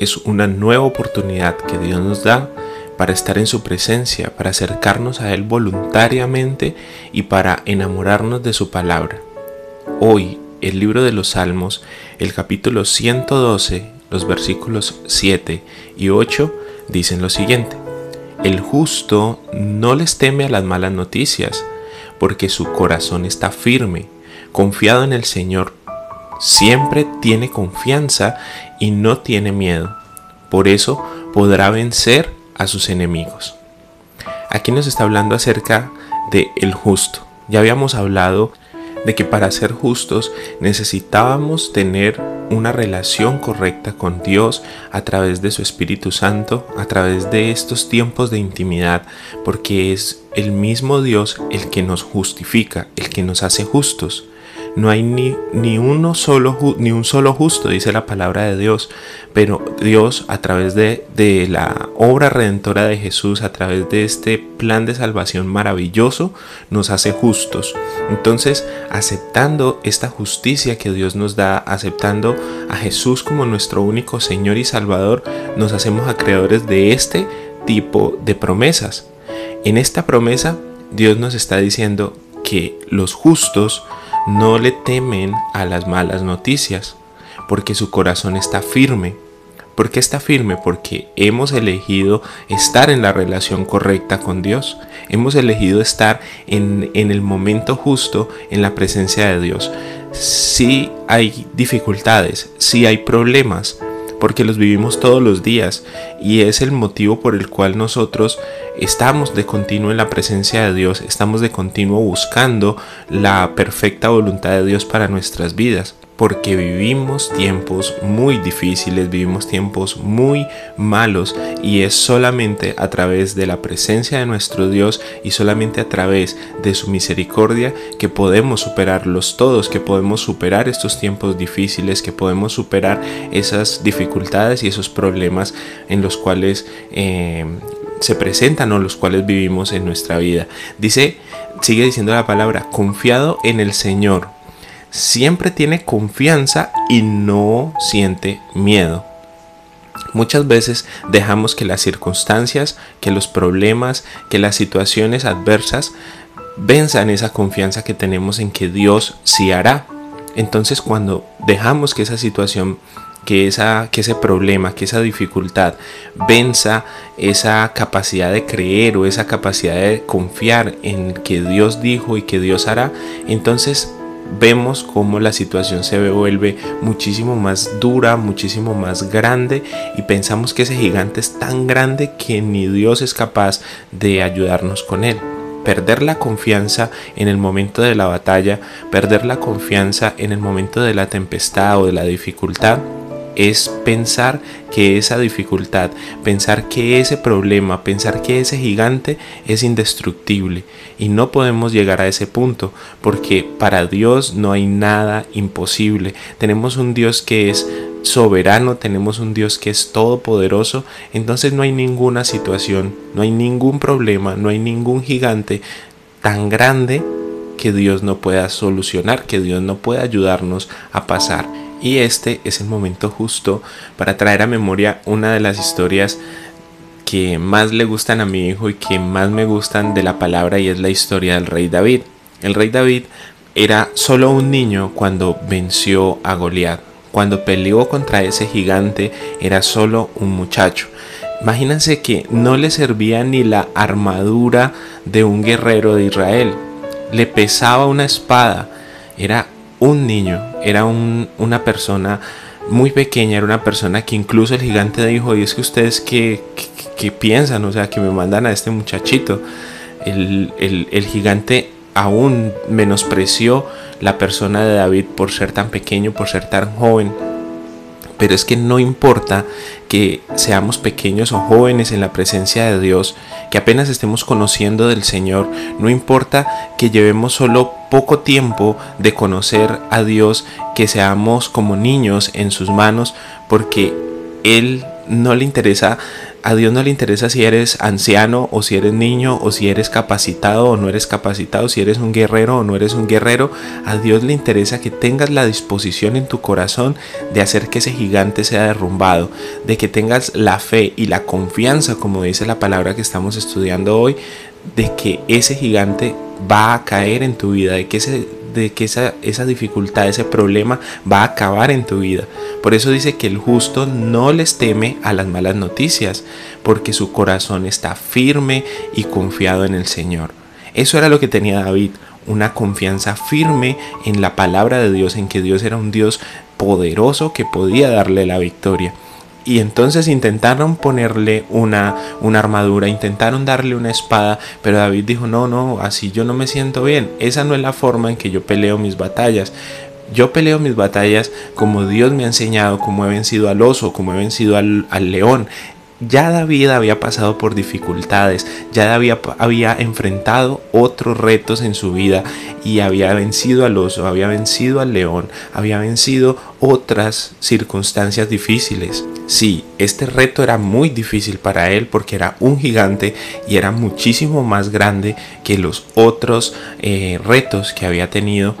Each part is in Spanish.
es una nueva oportunidad que Dios nos da para estar en su presencia, para acercarnos a Él voluntariamente y para enamorarnos de su palabra. Hoy, el libro de los Salmos, el capítulo 112, los versículos 7 y 8, dicen lo siguiente. El justo no les teme a las malas noticias, porque su corazón está firme, confiado en el Señor siempre tiene confianza y no tiene miedo. Por eso podrá vencer a sus enemigos. Aquí nos está hablando acerca de el justo. Ya habíamos hablado de que para ser justos necesitábamos tener una relación correcta con Dios a través de su Espíritu Santo, a través de estos tiempos de intimidad, porque es el mismo Dios el que nos justifica, el que nos hace justos no hay ni, ni, uno solo, ni un solo justo, dice la palabra de Dios, pero Dios a través de, de la obra redentora de Jesús, a través de este plan de salvación maravilloso, nos hace justos. Entonces, aceptando esta justicia que Dios nos da, aceptando a Jesús como nuestro único Señor y Salvador, nos hacemos acreedores de este tipo de promesas. En esta promesa, Dios nos está diciendo que los justos no le temen a las malas noticias, porque su corazón está firme. ¿Por qué está firme? Porque hemos elegido estar en la relación correcta con Dios. Hemos elegido estar en, en el momento justo en la presencia de Dios. Si hay dificultades, si hay problemas, porque los vivimos todos los días y es el motivo por el cual nosotros estamos de continuo en la presencia de Dios, estamos de continuo buscando la perfecta voluntad de Dios para nuestras vidas porque vivimos tiempos muy difíciles, vivimos tiempos muy malos y es solamente a través de la presencia de nuestro Dios y solamente a través de su misericordia que podemos superarlos todos, que podemos superar estos tiempos difíciles, que podemos superar esas dificultades y esos problemas en los cuales eh, se presentan o los cuales vivimos en nuestra vida. Dice, sigue diciendo la palabra, confiado en el Señor siempre tiene confianza y no siente miedo. Muchas veces dejamos que las circunstancias, que los problemas, que las situaciones adversas venzan esa confianza que tenemos en que Dios sí hará. Entonces cuando dejamos que esa situación, que, esa, que ese problema, que esa dificultad venza esa capacidad de creer o esa capacidad de confiar en que Dios dijo y que Dios hará, entonces vemos cómo la situación se vuelve muchísimo más dura, muchísimo más grande y pensamos que ese gigante es tan grande que ni Dios es capaz de ayudarnos con él. Perder la confianza en el momento de la batalla, perder la confianza en el momento de la tempestad o de la dificultad, es pensar que esa dificultad, pensar que ese problema, pensar que ese gigante es indestructible y no podemos llegar a ese punto porque para Dios no hay nada imposible. Tenemos un Dios que es soberano, tenemos un Dios que es todopoderoso, entonces no hay ninguna situación, no hay ningún problema, no hay ningún gigante tan grande que Dios no pueda solucionar, que Dios no pueda ayudarnos a pasar. Y este es el momento justo para traer a memoria una de las historias que más le gustan a mi hijo y que más me gustan de la palabra y es la historia del rey David. El rey David era solo un niño cuando venció a Goliat. Cuando peleó contra ese gigante era solo un muchacho. Imagínense que no le servía ni la armadura de un guerrero de Israel. Le pesaba una espada. Era un niño, era una persona muy pequeña, era una persona que incluso el gigante dijo, y es que ustedes qué, piensan, o sea, que me mandan a este muchachito. El, el gigante aún menospreció la persona de David por ser tan pequeño, por ser tan joven. Pero es que no importa que seamos pequeños o jóvenes en la presencia de Dios, que apenas estemos conociendo del Señor, no importa que llevemos solo poco tiempo de conocer a Dios, que seamos como niños en sus manos, porque Él no le interesa a Dios no le interesa si eres anciano o si eres niño o si eres capacitado o no eres capacitado, si eres un guerrero o no eres un guerrero. A Dios le interesa que tengas la disposición en tu corazón de hacer que ese gigante sea derrumbado, de que tengas la fe y la confianza, como dice la palabra que estamos estudiando hoy, de que ese gigante va a caer en tu vida, de que ese de que esa, esa dificultad, ese problema va a acabar en tu vida. Por eso dice que el justo no les teme a las malas noticias, porque su corazón está firme y confiado en el Señor. Eso era lo que tenía David, una confianza firme en la palabra de Dios, en que Dios era un Dios poderoso que podía darle la victoria. Y entonces intentaron ponerle una, una, armadura, intentaron darle una espada, pero David dijo, no, no, así yo no me siento bien. Esa no es la forma en que yo peleo mis batallas. Yo peleo mis batallas como Dios me ha enseñado, como he vencido al oso, como he vencido al, al león. Ya David había pasado por dificultades, ya David había enfrentado otros retos en su vida y había vencido al oso, había vencido al león, había vencido otras circunstancias difíciles. Sí, este reto era muy difícil para él porque era un gigante y era muchísimo más grande que los otros eh, retos que había tenido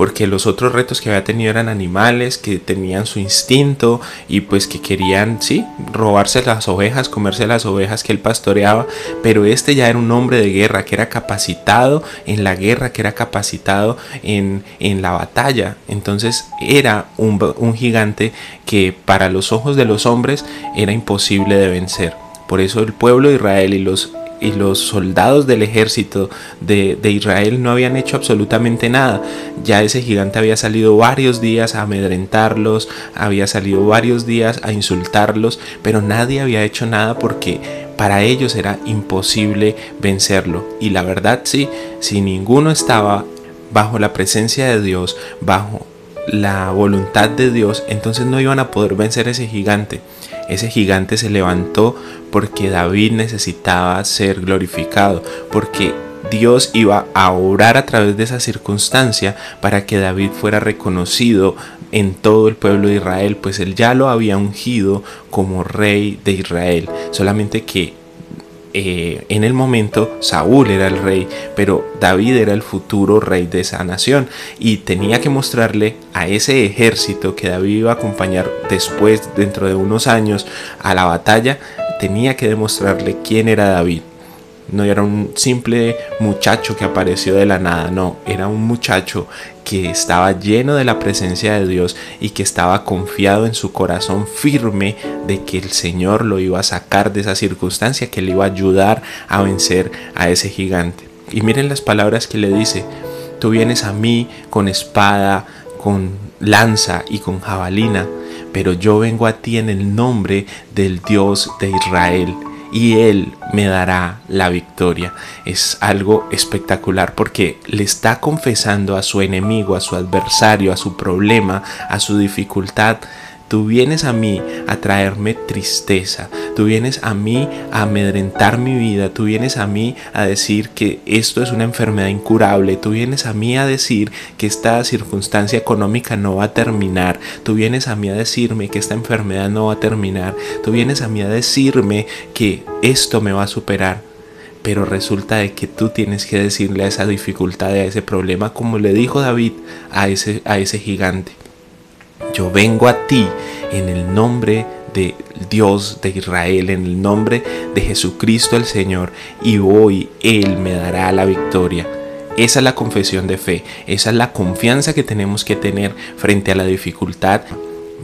porque los otros retos que había tenido eran animales que tenían su instinto y pues que querían, sí, robarse las ovejas, comerse las ovejas que él pastoreaba, pero este ya era un hombre de guerra, que era capacitado en la guerra, que era capacitado en, en la batalla, entonces era un, un gigante que para los ojos de los hombres era imposible de vencer. Por eso el pueblo de Israel y los y los soldados del ejército de, Israel no habían hecho absolutamente nada. Ya ese gigante había salido varios días a amedrentarlos, había salido varios días a insultarlos, pero nadie había hecho nada porque para ellos era imposible vencerlo. Y la verdad sí, si ninguno estaba bajo la presencia de Dios, bajo la voluntad de Dios, entonces no iban a poder vencer ese gigante. Ese gigante se levantó porque David necesitaba ser glorificado, porque Dios iba a orar a través de esa circunstancia para que David fuera reconocido en todo el pueblo de Israel, pues él ya lo había ungido como rey de Israel, solamente que eh, en el momento Saúl era el rey, pero David era el futuro rey de esa nación y tenía que mostrarle a ese ejército que David iba a acompañar después, dentro de unos años, a la batalla, tenía que demostrarle quién era David. No era un simple muchacho que apareció de la nada, no, era un muchacho que estaba lleno de la presencia de Dios y que estaba confiado en su corazón firme de que el Señor lo iba a sacar de esa circunstancia, que le iba a ayudar a vencer a ese gigante. Y miren las palabras que le dice, tú vienes a mí con espada, con lanza y con jabalina, pero yo vengo a ti en el nombre del Dios de Israel y Él me dará la victoria. Es algo espectacular porque le está confesando a su enemigo, a su adversario, a su problema, a su dificultad, Tú vienes a mí a traerme tristeza, tú vienes a mí a amedrentar mi vida, tú vienes a mí a decir que esto es una enfermedad incurable, tú vienes a mí a decir que esta circunstancia económica no va a terminar, tú vienes a mí a decirme que esta enfermedad no va a terminar, tú vienes a mí a decirme que esto me va a superar pero resulta de que tú tienes que decirle a esa dificultad, a ese problema, como le dijo David a ese, a ese gigante. Yo vengo a ti en el nombre de Dios de Israel, en el nombre de Jesucristo el Señor, y hoy Él me dará la victoria. Esa es la confesión de fe, esa es la confianza que tenemos que tener frente a la dificultad.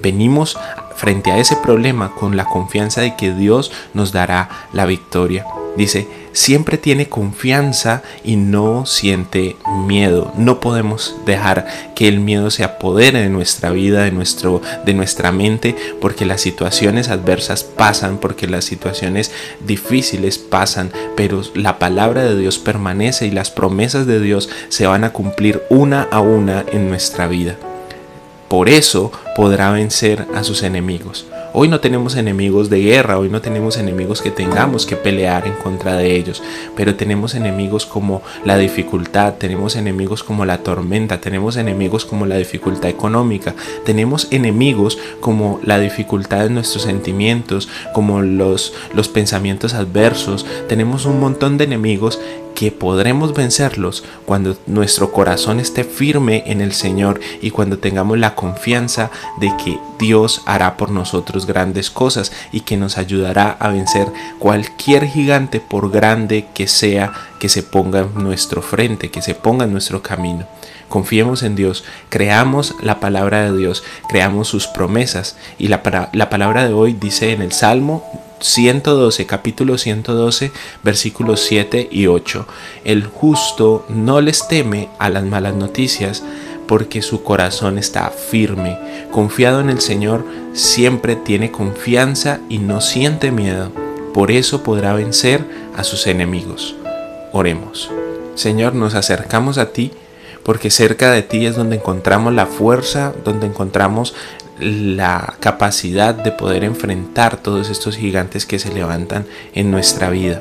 Venimos frente a ese problema con la confianza de que Dios nos dará la victoria. Dice, siempre tiene confianza y no siente miedo. No podemos dejar que el miedo se apodere de nuestra vida, de, nuestro, de nuestra mente, porque las situaciones adversas pasan, porque las situaciones difíciles pasan, pero la palabra de Dios permanece y las promesas de Dios se van a cumplir una a una en nuestra vida. por eso podrá vencer a sus enemigos. Hoy no tenemos enemigos de guerra, hoy no tenemos enemigos que tengamos que pelear en contra de ellos, pero tenemos enemigos como la dificultad, tenemos enemigos como la tormenta, tenemos enemigos como la dificultad económica, tenemos enemigos como la dificultad de nuestros sentimientos, como los, los pensamientos adversos, tenemos un montón de enemigos que podremos vencerlos cuando nuestro corazón esté firme en el Señor y cuando tengamos la confianza de que Dios hará por nosotros grandes cosas y que nos ayudará a vencer cualquier gigante por grande que sea que se ponga en nuestro frente, que se ponga en nuestro camino. Confiemos en Dios, creamos la palabra de Dios, creamos sus promesas y la, la palabra de hoy dice en el Salmo 112, capítulo 112, versículos 7 y 8. El justo no les teme a las malas noticias porque su corazón está firme. Confiado en el Señor, siempre tiene confianza y no siente miedo. Por eso podrá vencer a sus enemigos. Oremos. Señor, nos acercamos a ti porque cerca de ti es donde encontramos la fuerza, donde encontramos la capacidad de poder enfrentar todos estos gigantes que se levantan en nuestra vida.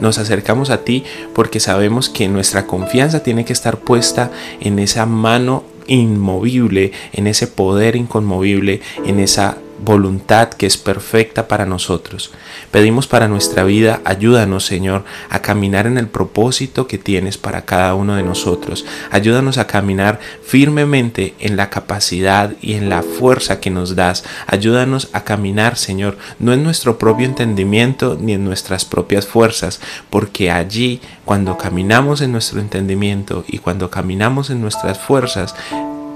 Nos acercamos a ti porque sabemos que nuestra confianza tiene que estar puesta en esa mano inmovible, en ese poder inconmovible, en esa voluntad que es perfecta para nosotros. Pedimos para nuestra vida, ayúdanos Señor a caminar en el propósito que tienes para cada uno de nosotros. Ayúdanos a caminar firmemente en la capacidad y en la fuerza que nos das. Ayúdanos a caminar Señor, no en nuestro propio entendimiento ni en nuestras propias fuerzas, porque allí cuando caminamos en nuestro entendimiento y cuando caminamos en nuestras fuerzas,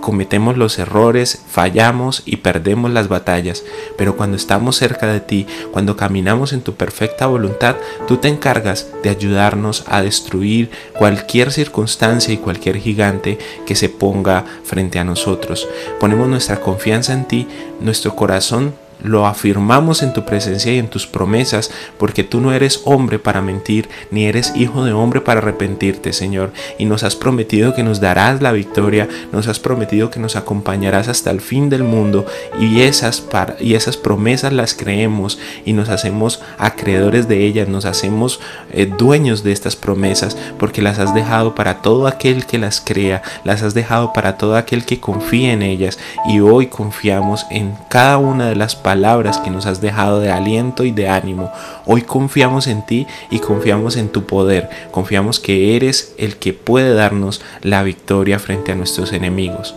cometemos los errores, fallamos y perdemos las batallas, pero cuando estamos cerca de ti, cuando caminamos en tu perfecta voluntad, tú te encargas de ayudarnos a destruir cualquier circunstancia y cualquier gigante que se ponga frente a nosotros. Ponemos nuestra confianza en ti, nuestro corazón lo afirmamos en tu presencia y en tus promesas, porque tú no eres hombre para mentir, ni eres hijo de hombre para arrepentirte, Señor. Y nos has prometido que nos darás la victoria, nos has prometido que nos acompañarás hasta el fin del mundo, y esas, y esas promesas las creemos y nos hacemos acreedores de ellas, nos hacemos eh, dueños de estas promesas, porque las has dejado para todo aquel que las crea, las has dejado para todo aquel que confía en ellas, y hoy confiamos en cada una de las palabras que nos has dejado de aliento y de ánimo. Hoy confiamos en ti y confiamos en tu poder. Confiamos que eres el que puede darnos la victoria frente a nuestros enemigos.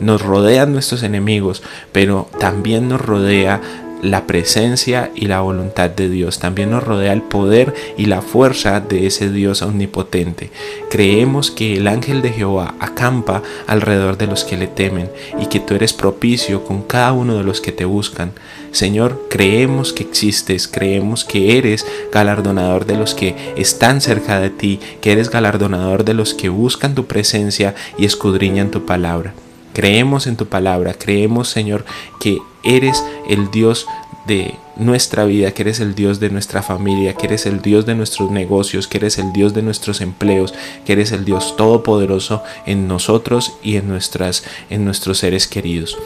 Nos rodean nuestros enemigos, pero también nos rodea la presencia y la voluntad de Dios. También nos rodea el poder y la fuerza de ese Dios omnipotente. Creemos que el ángel de Jehová acampa alrededor de los que le temen y que tú eres propicio con cada uno de los que te buscan. Señor, creemos que existes, creemos que eres galardonador de los que están cerca de ti, que eres galardonador de los que buscan tu presencia y escudriñan tu palabra. Creemos en tu palabra, creemos Señor que eres el Dios de nuestra vida, que eres el Dios de nuestra familia, que eres el Dios de nuestros negocios, que eres el Dios de nuestros empleos, que eres el Dios todopoderoso en nosotros y en, nuestras, en nuestros seres queridos.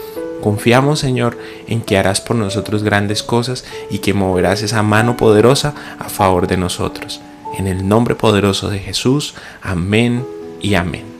Confiamos, Señor, en que harás por nosotros grandes cosas y que moverás esa mano poderosa a favor de nosotros. En el nombre poderoso de Jesús, amén y amén.